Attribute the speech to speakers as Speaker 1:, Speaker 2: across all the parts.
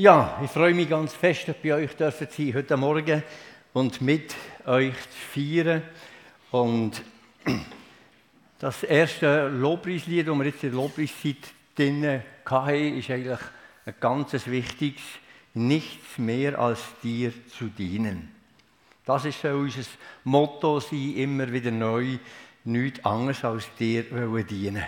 Speaker 1: Ja, ich freue mich ganz fest, dass bei euch dürfen sein heute Morgen und mit euch zu feiern. Und das erste Lobpreislied, das wir jetzt in der Lobpreiszeit drin hatten, ist eigentlich ein ganz wichtiges, nichts mehr als dir zu dienen. Das ist so unser Motto sein, immer wieder neu, nichts anderes als dir dienen.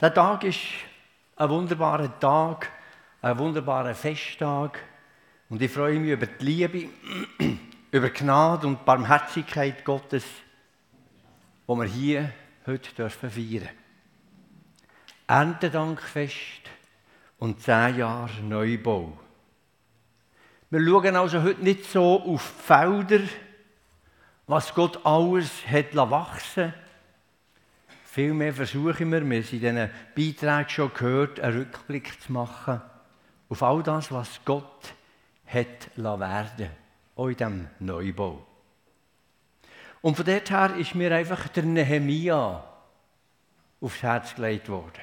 Speaker 1: Der Tag ist ein wunderbarer Tag, ein wunderbarer Festtag. Und ich freue mich über die Liebe, über die Gnade und die Barmherzigkeit Gottes, die wir hier heute dürfen feiern Erntedankfest und zehn Jahre Neubau. Wir schauen also heute nicht so auf Felder, was Gott alles hat wachsen Vielmehr versuchen wir, wir haben in diesen Beiträgen schon gehört, einen Rückblick zu machen auf all das, was Gott hat werden auch in diesem Neubau. Und von dort her ist mir einfach der Nehemia aufs Herz gelegt worden.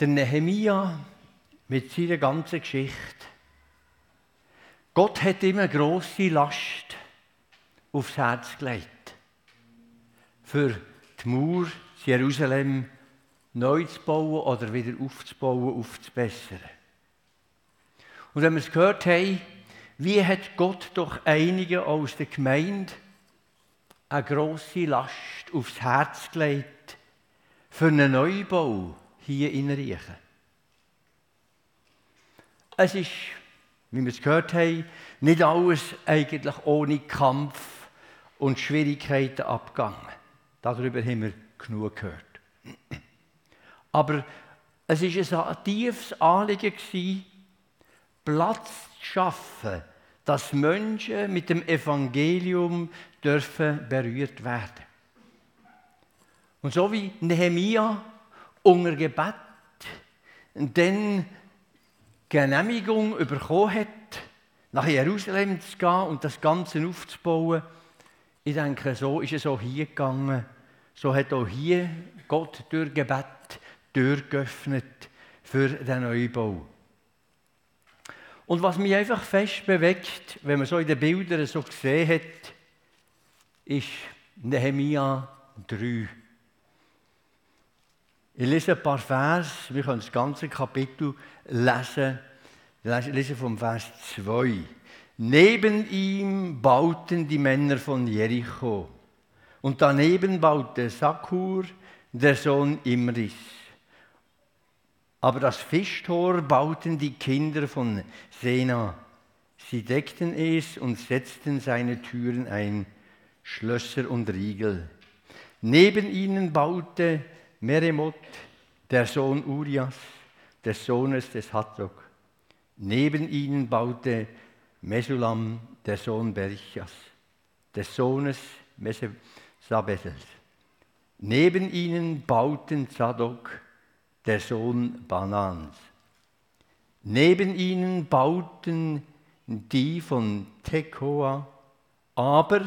Speaker 1: Der Nehemia mit seiner ganzen Geschichte. Gott hat ihm eine grosse Last aufs Herz gelegt. Für die Mauer Jerusalem neu zu bauen oder wieder aufzubauen, aufzubessern. Und wenn wir es gehört haben, wie hat Gott doch einigen aus der Gemeinde eine grosse Last aufs Herz gelegt für einen Neubau hier in Riechen. Es ist, wie wir es gehört haben, nicht alles eigentlich ohne Kampf und Schwierigkeiten abgegangen. Darüber haben wir genug gehört. Aber es war ein tiefes Anliegen, Platz zu schaffen, dass Menschen mit dem Evangelium dürfen berührt werden. Und so wie Nehemia unter Gebet dann Genehmigung bekommen hat, nach Jerusalem zu gehen und das Ganze aufzubauen, ich denke, so ist es auch hier gegangen. So hat auch hier Gott durch Gebet Tür geöffnet für den Neubau. Und was mich einfach fest bewegt, wenn man so in den Bildern so gesehen hat, ist Nehemia 3. Ich lese ein paar Vers, wir können das ganze Kapitel lesen. Ich lese vom Vers 2. Neben ihm bauten die Männer von Jericho. Und daneben baute Sakur, der Sohn Imris. Aber das Fischtor bauten die Kinder von Sena. Sie deckten es und setzten seine Türen ein, Schlösser und Riegel. Neben ihnen baute Meremot, der Sohn Urias, des Sohnes des Hatzok. Neben ihnen baute Mesulam, der Sohn Berichas, des Sohnes Mesesabethels. Neben ihnen bauten Zadok, der Sohn Banans. Neben ihnen bauten die von Tekoa, aber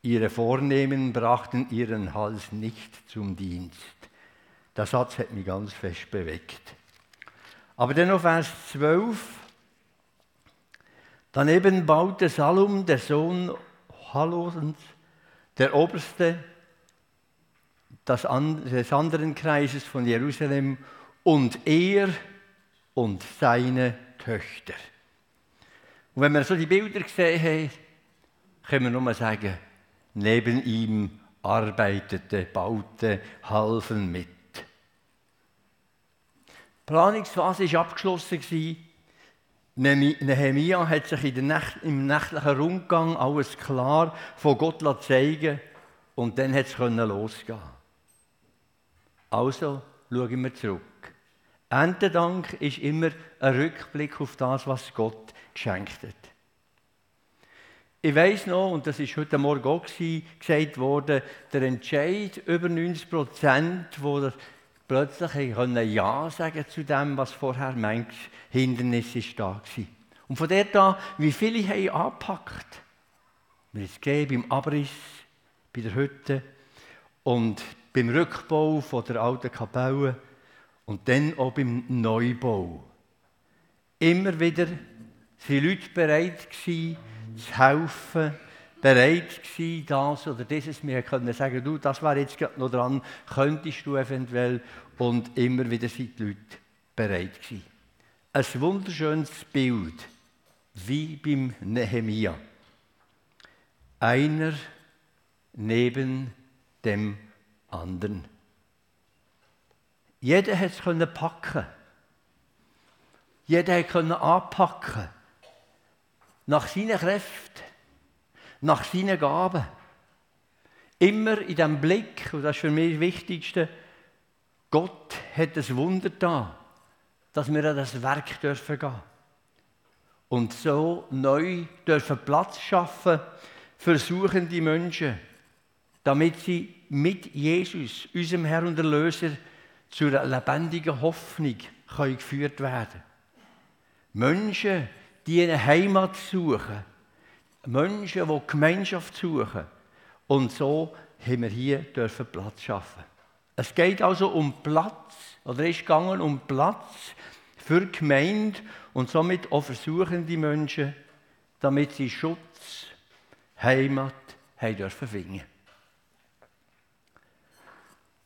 Speaker 1: ihre Vornehmen brachten ihren Hals nicht zum Dienst. Der Satz hat mich ganz fest bewegt. Aber dann noch Vers 12. Daneben baute Salum, der Sohn Halosens, der Oberste, des anderen Kreises von Jerusalem und er und seine Töchter. Und wenn wir so die Bilder gesehen haben, können wir nur sagen, neben ihm arbeitete, baute, halfen mit. Die Planungsphase war abgeschlossen. Nehemia hat sich Nacht, im nächtlichen Rundgang alles klar von Gott zeigen und dann hat es losgehen also schauen wir zurück. Erntedank ist immer ein Rückblick auf das, was Gott geschenkt hat. Ich weiß noch, und das ist heute Morgen auch gesagt worden, der Entscheid über 90 Prozent, wo plötzlich können Ja sagen zu dem, was vorher manches Hindernis ist da war. Und von dort an, wie viele haben angepackt. Wir haben es gegeben beim Abriss, bei der Hütte und beim Rückbau von der alten Kapelle Und dann auch beim Neubau. Immer wieder sind Leute bereit zu helfen, bereit das oder dieses. Wir können sagen, du, das wäre jetzt noch dran, könntest du eventuell. Und immer wieder sind die Leute bereit. Ein wunderschönes Bild, wie beim Nehemia. Einer neben dem anderen. Jeder hat es packen. Jeder konnte anpacken. Nach seinen Kräften, nach seinen Gaben. Immer in dem Blick, und das ist für mich das Wichtigste, Gott hat das Wunder da, dass wir an das Werk dürfen gehen. Und so neu dürfen Platz schaffen für suchende Menschen, damit sie mit Jesus, unserem Herr und Erlöser, zu einer lebendigen Hoffnung können geführt werden Menschen, die eine Heimat suchen. Menschen, die Gemeinschaft suchen. Und so haben wir hier dürfen Platz schaffen. Es geht also um Platz, oder ist gegangen um Platz für die Gemeinde und somit auch versuchende Menschen, damit sie Schutz, Heimat haben dürfen finden.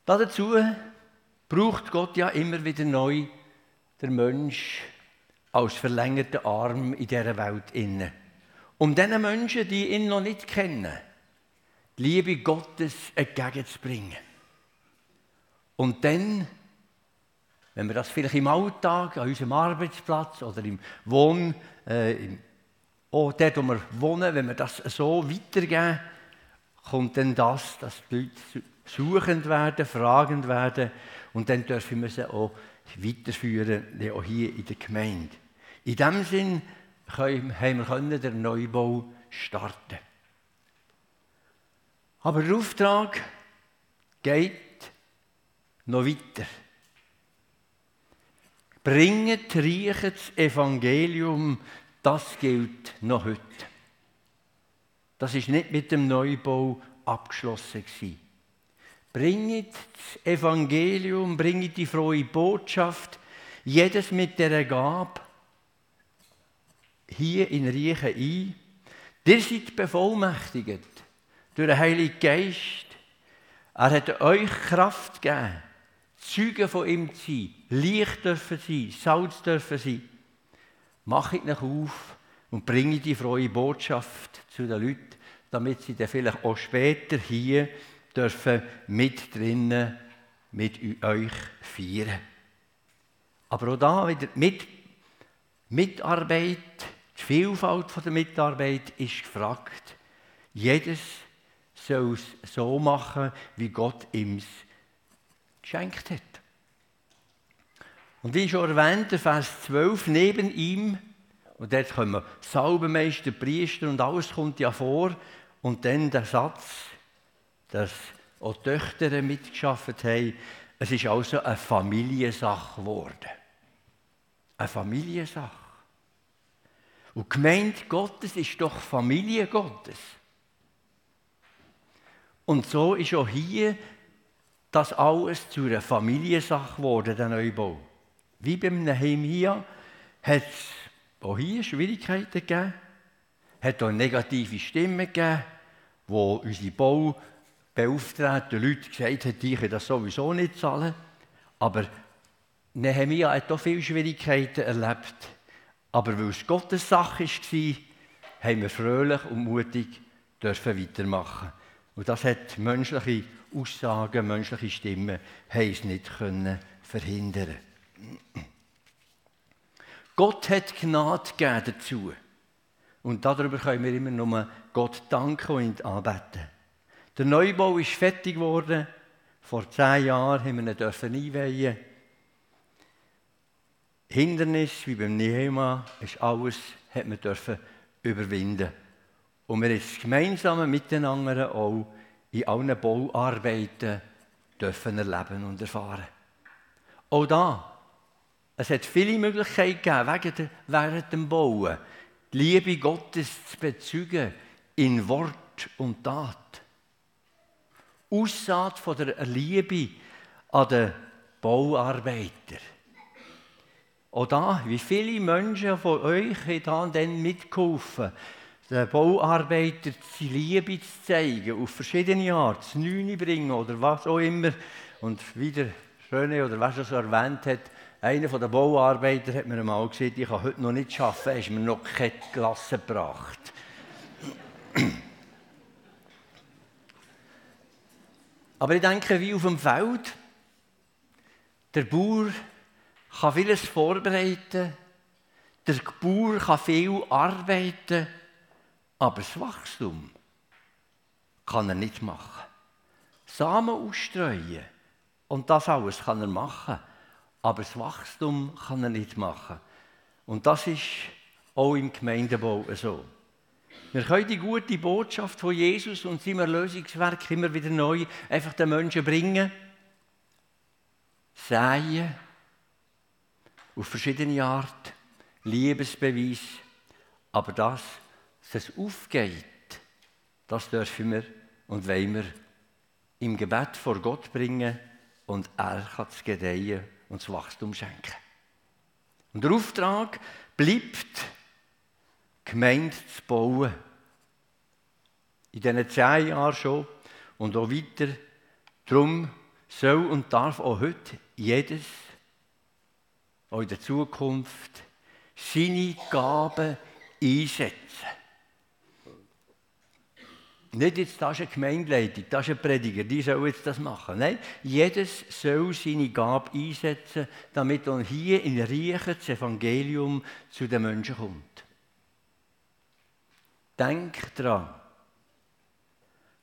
Speaker 1: Dazu braucht Gott ja immer wieder neu der Mensch als verlängerten Arm in dieser Welt inne. Um diesen Menschen, die ihn noch nicht kennen, die Liebe Gottes entgegenzubringen. Und dann, wenn wir das vielleicht im Alltag, an unserem Arbeitsplatz oder im Wohn, äh, im, oh, dort, wo wir wohnen, wenn wir das so weitergeben, kommt dann das, dass die Leute suchend werden, fragend werden und dann dürfen wir sie auch weiterführen, auch hier in der Gemeinde. In diesem Sinn haben wir den Neubau starten Aber der Auftrag geht noch weiter. Bringet reichen das Evangelium, das gilt noch heute. Das ist nicht mit dem Neubau abgeschlossen gewesen. Bringet das Evangelium, bringet die frohe Botschaft, jedes mit der Gabe, hier in Riechen ein. Ihr seid bevollmächtigt durch den Heiligen Geist. Er hat euch Kraft gegeben, Zeugen von ihm zu sein, Licht dürfen sein, Salz dürfen sein. Macht euch auf und bringt die frohe Botschaft zu den Leuten, damit sie dann vielleicht auch später hier dürfen mit drinnen mit euch feiern. Aber auch da wieder mit Mitarbeit, die Vielfalt der Mitarbeit ist gefragt. Jedes soll es so machen, wie Gott ihm es geschenkt hat. Und wie schon erwähnt, Vers 12, neben ihm, und dort kommen Salbenmeister, Priester und alles kommt ja vor, und dann der Satz, dass auch die Töchter mitgeschafft haben. Es ist also eine Familiensache geworden. Eine Familiensache. Und die Gemeinde Gottes ist doch Familie Gottes. Und so ist auch hier das alles zu einer Familiensache geworden, der Neubau. Wie beim Nehemia hat es auch hier Schwierigkeiten gegeben, hat auch negative Stimmen gegeben, wo unsere Baubeauftragten Leute gesagt haben, die können das sowieso nicht zahlen. Aber Nehemia hat auch viele Schwierigkeiten erlebt. Aber weil es Gottes Sache war, haben wir fröhlich und mutig dürfen weitermachen. Und das hat menschliche Aussagen, menschliche Stimmen, es nicht können verhindern. Gott hat Gnade gegeben dazu. Und darüber können wir immer nur Gott danken und anbeten. Der Neubau ist fertig geworden. Vor zehn Jahren haben wir ihn einweihen. Hindernis, wie beim Nehema, ist alles, hat man dürfen überwinden. Und wir es gemeinsam miteinander auch in allen Bauarbeiten dürfen erleben und erfahren. Auch da, es hat viele Möglichkeiten gegeben, während dem Bauen, die Liebe Gottes zu bezeugen in Wort und Tat. Aussaat von der Liebe an den Bauarbeiter. Auch da, wie viele Menschen von euch haben dann mitgeholfen, den Bauarbeiter die Liebe zu zeigen, auf verschiedene Arten, zu Neune bringen oder was auch immer. Und wieder Schöne, oder was er so erwähnt hat, einer der Bauarbeiter hat mir einmal gesagt, ich kann heute noch nicht arbeiten, er ist mir noch keine Klasse gebracht. Aber ich denke, wie auf dem Feld, der Bauer kann vieles vorbereiten, der Bauer kann viel arbeiten, aber das Wachstum kann er nicht machen. Samen ausstreuen und das alles kann er machen, aber das Wachstum kann er nicht machen. Und das ist auch im Gemeindebau so. Wir können die gute Botschaft von Jesus und seinem Erlösungswerk immer wieder neu einfach den Menschen bringen, säen, auf verschiedene Art, Liebesbeweis, aber das, dass es aufgeht, das dürfen wir und wollen wir im Gebet vor Gott bringen und er kann das Gedeihen und das Wachstum schenken. Und der Auftrag bleibt, Gemeinde zu bauen. In diesen zehn Jahren schon und auch weiter. Darum soll und darf auch heute jedes, auch in der Zukunft, seine Gaben einsetzen. Nicht jetzt, das ist eine Gemeindeleitung, das ist ein Prediger, die soll jetzt das machen. Nein, jedes soll seine Gabe einsetzen, damit er hier in Riechen das Evangelium zu den Menschen kommt. Denk dran.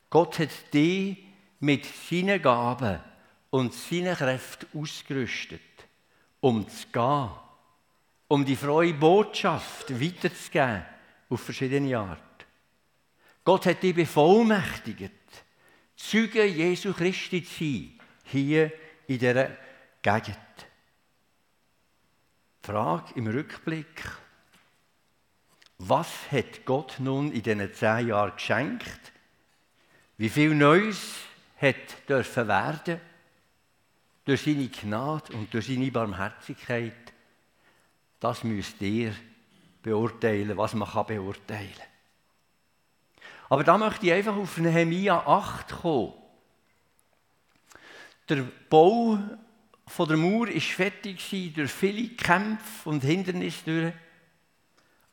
Speaker 1: Gott hat dich mit seinen Gaben und seinen Kräften ausgerüstet, um zu gehen, um die freie Botschaft weiterzugeben auf verschiedene Arten. Gott hat dich bevollmächtigt, Zeuge Jesu Christi zu sein, hier in dieser Gegend. Frage im Rückblick, was hat Gott nun in diesen zehn Jahren geschenkt? Wie viel Neues hat dürfen werden durch seine Gnade und durch seine Barmherzigkeit? Das müsst ihr beurteilen, was man beurteilen kann. Aber da möchte ich einfach auf Nehemia 8 kommen. Der Bau der Mauer war fertig durch viele Kämpfe und Hindernisse durch.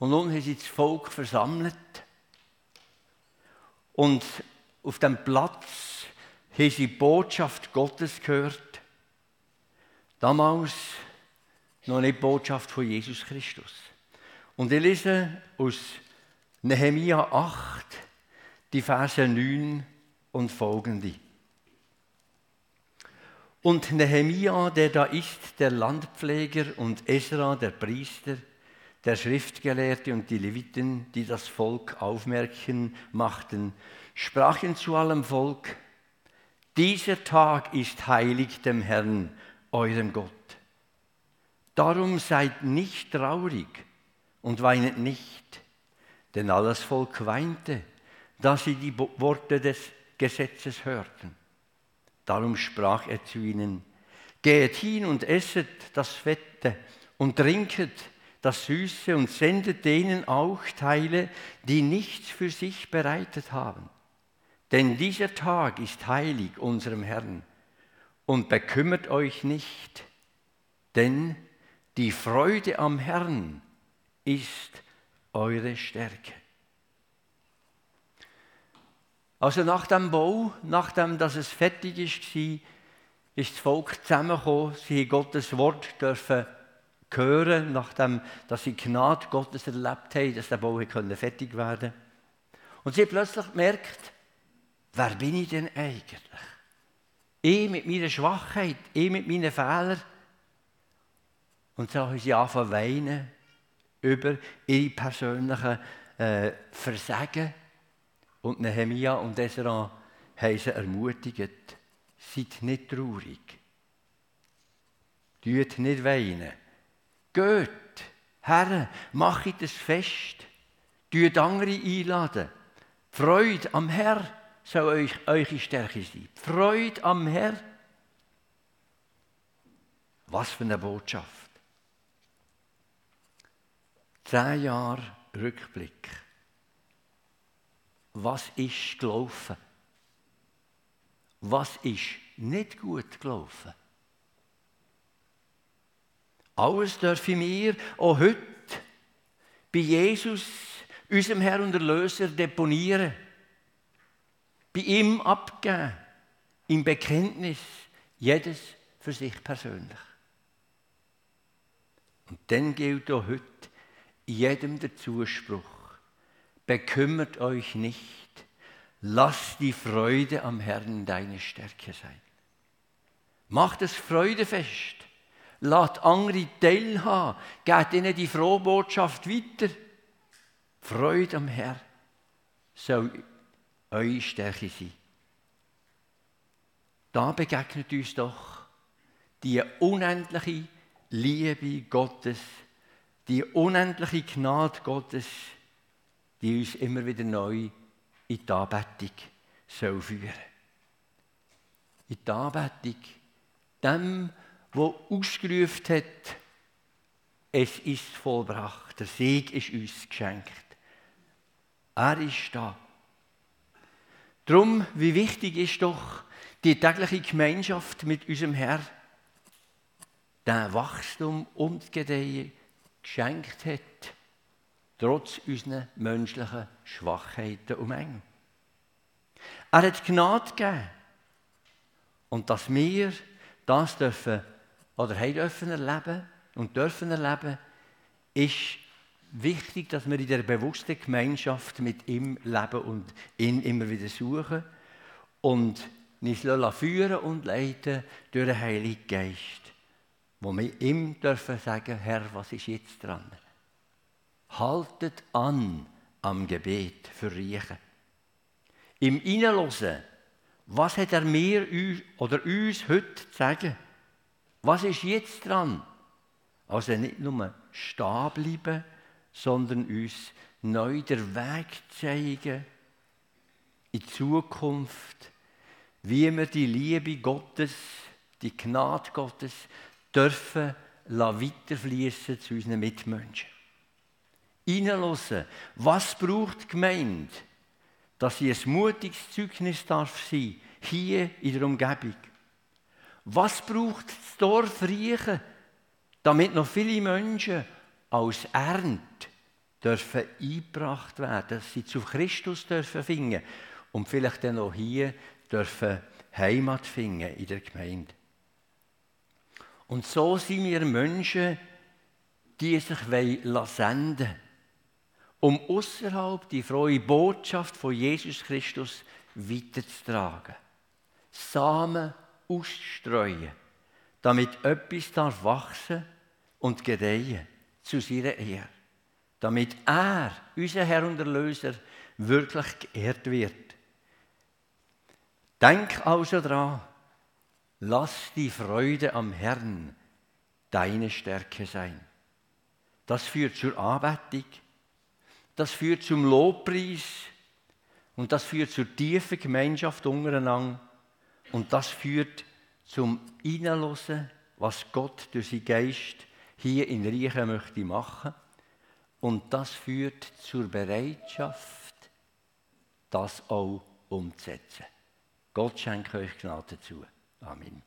Speaker 1: Und nun haben sie das Volk versammelt. Und auf dem Platz haben sie die Botschaft Gottes gehört. Damals noch nicht die Botschaft von Jesus Christus. Und ich lese aus Nehemia 8, die Verse 9 und folgende. Und Nehemia, der da ist, der Landpfleger, und Esra, der Priester, der Schriftgelehrte und die Leviten, die das Volk aufmerken machten, sprachen zu allem Volk, dieser Tag ist heilig dem Herrn, eurem Gott. Darum seid nicht traurig und weinet nicht, denn alles Volk weinte dass sie die Worte des Gesetzes hörten. Darum sprach er zu ihnen, Geht hin und esset das Fette und trinket das Süße und sendet denen auch Teile, die nichts für sich bereitet haben. Denn dieser Tag ist heilig unserem Herrn. Und bekümmert euch nicht, denn die Freude am Herrn ist eure Stärke. Also nach dem Bau, nachdem dass es fertig war, ist das Volk zusammengekommen. Sie Gottes Wort dürfen hören, nachdem dass sie Gnade Gottes erlebt haben, dass der Bau fertig werden konnte. Und sie haben plötzlich gemerkt, wer bin ich denn eigentlich? Ich mit meiner Schwachheit, ich mit meinen Fehlern. Und so haben sie angefangen zu weinen über ihre persönlichen äh, Versagen und Nehemia und Esra haben sie ermutigt, seid nicht traurig. Tut nicht weinen. Geht, Herr, macht es fest. Tut andere einladen. Freude am Herr soll euch eure Stärke sein. Freude am Herr. Was für eine Botschaft. Zehn Jahre Rückblick. Was ist gelaufen? Was ist nicht gut gelaufen? Alles dürfen wir auch heute bei Jesus, unserem Herr und Erlöser, deponieren. Bei ihm abgeben. Im Bekenntnis. Jedes für sich persönlich. Und dann gilt auch heute jedem der Zuspruch. Bekümmert euch nicht. Lass die Freude am Herrn deine Stärke sein. Macht es Freudefest. Lasst andere teilhaben. Gebt ihnen die frohe Botschaft weiter. Freude am Herrn soll eure Stärke sein. Da begegnet uns doch die unendliche Liebe Gottes, die unendliche Gnade Gottes, die uns immer wieder neu in die Anbetung soll führen In die Anbetung dem, der ausgerufen hat, es ist vollbracht, der Sieg ist uns geschenkt. Er ist da. Drum, wie wichtig ist doch die tägliche Gemeinschaft mit unserem Herrn, der Wachstum und Gedeihen geschenkt hat, trotz unserer menschlichen Schwachheiten und Mengen. Er hat Gnade gegeben. Und dass wir das dürfen oder haben dürfen erleben und dürfen erleben, ist wichtig, dass wir in der bewussten Gemeinschaft mit ihm leben und ihn immer wieder suchen und uns führen und leiten durch den Heiligen Geist, wo wir ihm dürfen sagen, Herr, was ist jetzt dran? Haltet an am Gebet für Riechen. Im Innenlosen, was hat er mir oder uns heute zu sagen? Was ist jetzt dran? Also nicht nur stehen bleiben, sondern uns neu den Weg zeigen in die Zukunft, wie wir die Liebe Gottes, die Gnade Gottes dürfen weiterfließen zu unseren Mitmenschen. Hineinlassen, was braucht die Gemeinde, dass sie ein mutiges Zeugnis darf sein, hier in der Umgebung. Was braucht das Dorf Riechen, damit noch viele Menschen als Ernte dürfen eingebracht werden, dass sie zu Christus dürfen finden und vielleicht dann auch hier dürfen Heimat finden in der Gemeinde. Und so sind wir Menschen, die sich senden wollen, um außerhalb die frohe Botschaft von Jesus Christus weiterzutragen. Samen ausstreuen, damit etwas darf wachsen und gedeihen zu seiner Ehre. Damit er, unser Herr und Erlöser, wirklich geehrt wird. Denk also daran, lass die Freude am Herrn deine Stärke sein. Das führt zur Anbetung, das führt zum Lobpreis und das führt zur tiefen Gemeinschaft untereinander und das führt zum Innenlosen, was Gott durch seinen Geist hier in Reichen möchte machen. Und das führt zur Bereitschaft, das auch umzusetzen. Gott schenke euch Gnade dazu. Amen.